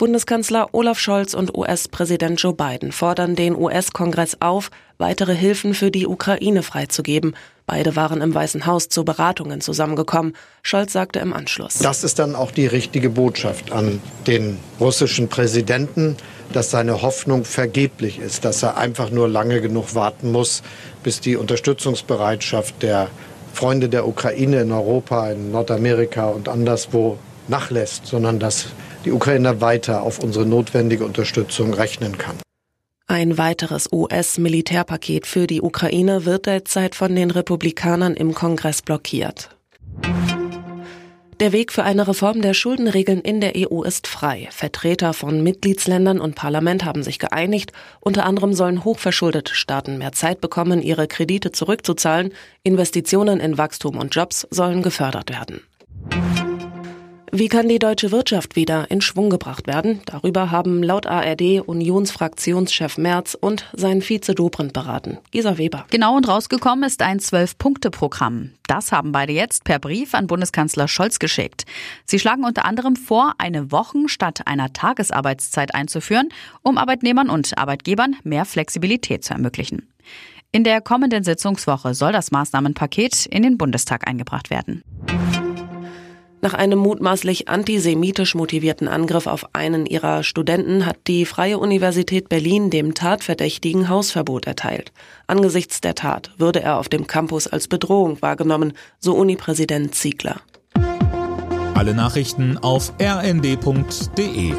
Bundeskanzler Olaf Scholz und US-Präsident Joe Biden fordern den US-Kongress auf, weitere Hilfen für die Ukraine freizugeben. Beide waren im Weißen Haus zu Beratungen zusammengekommen. Scholz sagte im Anschluss. Das ist dann auch die richtige Botschaft an den russischen Präsidenten, dass seine Hoffnung vergeblich ist, dass er einfach nur lange genug warten muss, bis die Unterstützungsbereitschaft der Freunde der Ukraine in Europa, in Nordamerika und anderswo nachlässt, sondern dass die Ukraine weiter auf unsere notwendige Unterstützung rechnen kann. Ein weiteres US-Militärpaket für die Ukraine wird derzeit von den Republikanern im Kongress blockiert. Der Weg für eine Reform der Schuldenregeln in der EU ist frei. Vertreter von Mitgliedsländern und Parlament haben sich geeinigt. Unter anderem sollen hochverschuldete Staaten mehr Zeit bekommen, ihre Kredite zurückzuzahlen. Investitionen in Wachstum und Jobs sollen gefördert werden. Wie kann die deutsche Wirtschaft wieder in Schwung gebracht werden? Darüber haben laut ARD Unionsfraktionschef Merz und sein Vize Dobrindt beraten. Gisa Weber. Genau und rausgekommen ist ein Zwölf-Punkte-Programm. Das haben beide jetzt per Brief an Bundeskanzler Scholz geschickt. Sie schlagen unter anderem vor, eine Wochen statt einer Tagesarbeitszeit einzuführen, um Arbeitnehmern und Arbeitgebern mehr Flexibilität zu ermöglichen. In der kommenden Sitzungswoche soll das Maßnahmenpaket in den Bundestag eingebracht werden. Nach einem mutmaßlich antisemitisch motivierten Angriff auf einen ihrer Studenten hat die Freie Universität Berlin dem Tatverdächtigen Hausverbot erteilt. Angesichts der Tat würde er auf dem Campus als Bedrohung wahrgenommen, so Unipräsident Ziegler. Alle Nachrichten auf rnd.de